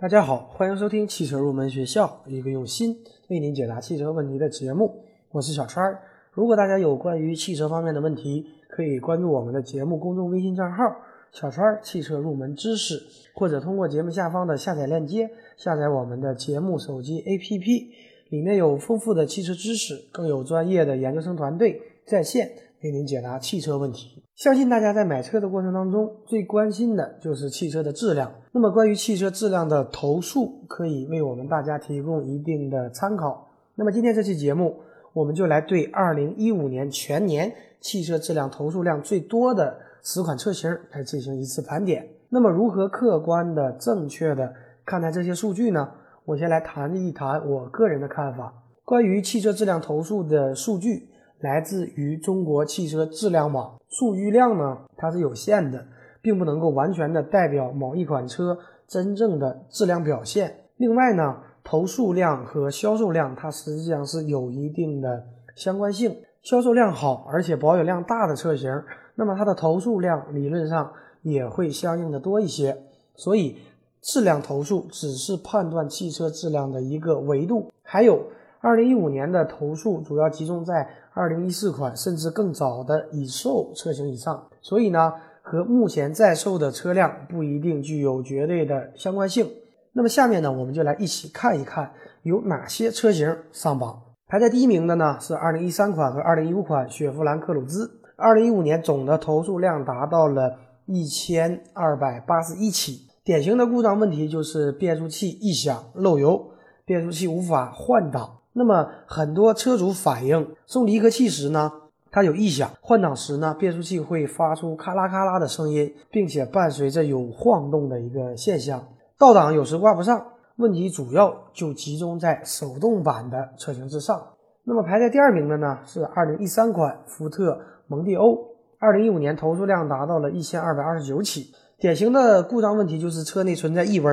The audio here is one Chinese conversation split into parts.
大家好，欢迎收听汽车入门学校，一个用心为您解答汽车问题的节目。我是小川儿。如果大家有关于汽车方面的问题，可以关注我们的节目公众微信账号“小川儿汽车入门知识”，或者通过节目下方的下载链接下载我们的节目手机 APP，里面有丰富的汽车知识，更有专业的研究生团队在线为您解答汽车问题。相信大家在买车的过程当中，最关心的就是汽车的质量。那么，关于汽车质量的投诉，可以为我们大家提供一定的参考。那么，今天这期节目，我们就来对2015年全年汽车质量投诉量最多的十款车型来进行一次盘点。那么，如何客观的、正确的看待这些数据呢？我先来谈一谈我个人的看法。关于汽车质量投诉的数据。来自于中国汽车质量网数据量呢，它是有限的，并不能够完全的代表某一款车真正的质量表现。另外呢，投诉量和销售量它实际上是有一定的相关性。销售量好而且保有量大的车型，那么它的投诉量理论上也会相应的多一些。所以，质量投诉只是判断汽车质量的一个维度。还有。二零一五年的投诉主要集中在二零一四款甚至更早的已售车型以上，所以呢，和目前在售的车辆不一定具有绝对的相关性。那么下面呢，我们就来一起看一看有哪些车型上榜。排在第一名的呢是二零一三款和二零一五款雪佛兰科鲁兹。二零一五年总的投诉量达到了一千二百八十一起，典型的故障问题就是变速器异响、漏油，变速器无法换挡。那么很多车主反映，送离合器时呢，它有异响；换挡时呢，变速器会发出咔啦咔啦的声音，并且伴随着有晃动的一个现象。倒档有时挂不上，问题主要就集中在手动挡的车型之上。那么排在第二名的呢，是2013款福特蒙迪欧，2015年投诉量达到了1229起。典型的故障问题就是车内存在异味、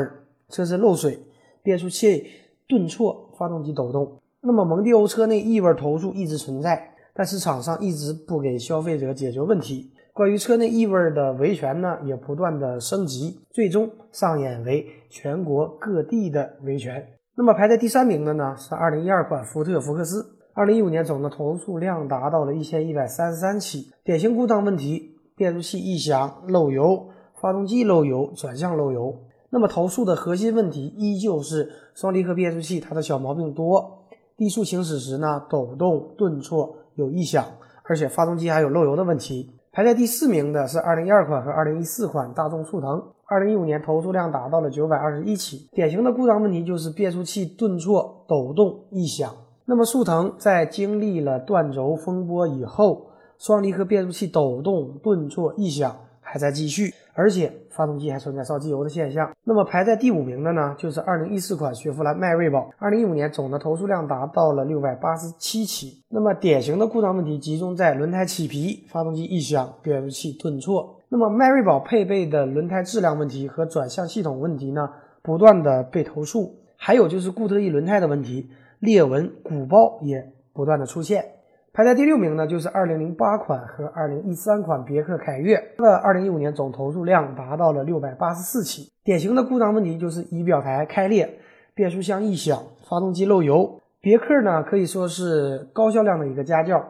车身漏水、变速器顿挫、发动机抖动。那么蒙迪欧车内异味投诉一直存在，但是厂商一直不给消费者解决问题。关于车内异味的维权呢，也不断的升级，最终上演为全国各地的维权。那么排在第三名的呢，是2012款福特福克斯，2015年总的投诉量达到了1133起，典型故障问题：变速器异响、漏油、发动机漏油、转向漏油。那么投诉的核心问题依旧是双离合变速器，它的小毛病多。低速行驶时呢，抖动、顿挫、有异响，而且发动机还有漏油的问题。排在第四名的是2012款和2014款大众速腾，2015年投诉量达到了921起。典型的故障问题就是变速器顿挫、抖动、异响。那么速腾在经历了断轴风波以后，双离合变速器抖动、顿挫、异响还在继续。而且发动机还存在烧机油的现象。那么排在第五名的呢，就是2014款雪佛兰迈锐宝。2015年总的投诉量达到了687起。那么典型的故障问题集中在轮胎起皮、发动机异响、变速器顿挫。那么迈锐宝配备的轮胎质量问题和转向系统问题呢，不断的被投诉。还有就是固特异轮胎的问题，裂纹、鼓包也不断的出现。排在第六名呢，就是2008款和2013款别克凯越，它的2015年总投诉量达到了684起。典型的故障问题就是仪表台开裂、变速箱异响、发动机漏油。别克呢可以说是高销量的一个家轿，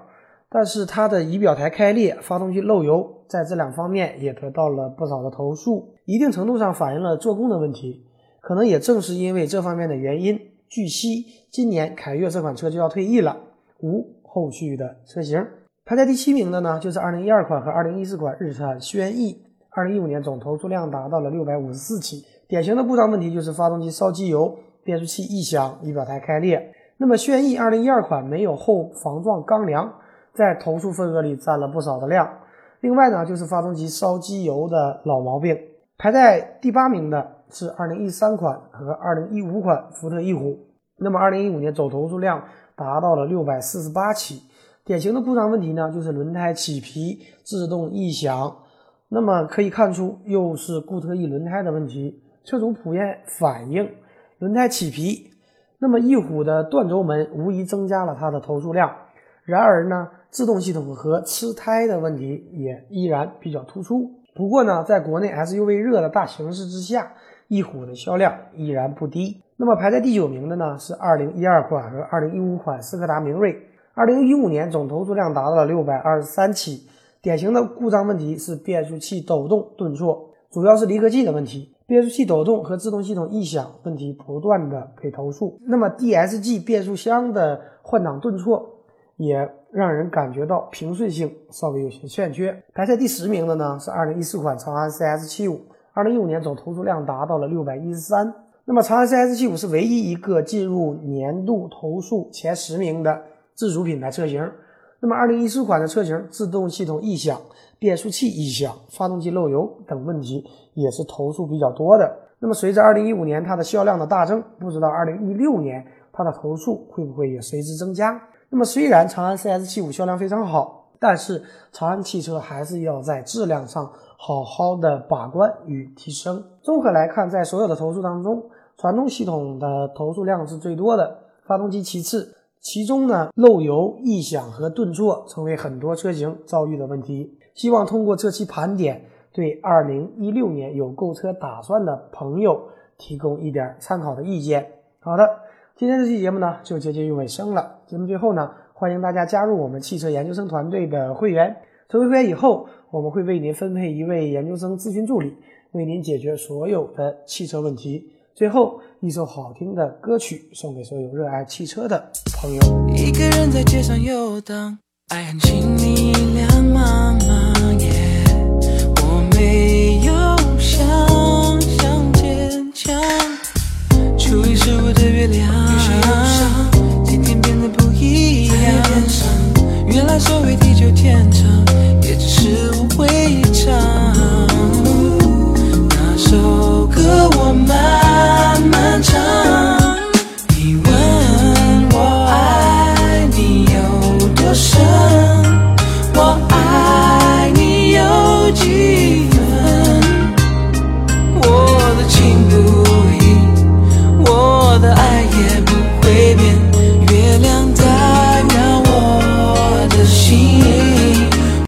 但是它的仪表台开裂、发动机漏油，在这两方面也得到了不少的投诉，一定程度上反映了做工的问题。可能也正是因为这方面的原因，据悉今年凯越这款车就要退役了，无。后续的车型排在第七名的呢，就是2012款和2014款日产轩逸。2015年总投诉量达到了654起，典型的故障问题就是发动机烧机油、变速器异响、仪表台开裂。那么轩逸2012款没有后防撞钢梁，在投诉份额里占了不少的量。另外呢，就是发动机烧机油的老毛病。排在第八名的是2013款和2015款福特翼虎。那么2015年总投诉量。达到了六百四十八起，典型的故障问题呢，就是轮胎起皮、制动异响。那么可以看出，又是固特异轮胎的问题。车主普遍反映轮胎起皮。那么翼虎的断轴门无疑增加了它的投诉量。然而呢，制动系统和吃胎的问题也依然比较突出。不过呢，在国内 SUV 热的大形势之下，翼虎的销量依然不低。那么排在第九名的呢是2012款和2015款斯柯达明锐。2015年总投诉量达到了623起，典型的故障问题是变速器抖动顿挫，主要是离合器的问题。变速器抖动和制动系统异响问题不断的被投诉。那么 DSG 变速箱的换挡顿挫也让人感觉到平顺性稍微有些欠缺。排在第十名的呢是2014款长安 CS75，2015 年总投诉量达到了613。那么长安 CS75 是唯一一个进入年度投诉前十名的自主品牌车型。那么2014款的车型自动系统异响、变速器异响、发动机漏油等问题也是投诉比较多的。那么随着2015年它的销量的大增，不知道2016年它的投诉会不会也随之增加？那么虽然长安 CS75 销量非常好，但是长安汽车还是要在质量上好好的把关与提升。综合来看，在所有的投诉当中，传动系统的投诉量是最多的，发动机其次。其中呢，漏油、异响和顿挫成为很多车型遭遇的问题。希望通过这期盘点，对2016年有购车打算的朋友提供一点参考的意见。好的，今天这期节目呢就接近于尾声了。节目最后呢，欢迎大家加入我们汽车研究生团队的会员。成为会员以后，我们会为您分配一位研究生咨询助理，为您解决所有的汽车问题。最后一首好听的歌曲送给所有热爱汽车的朋友。一个人在街上游荡，爱恨情迷两茫茫。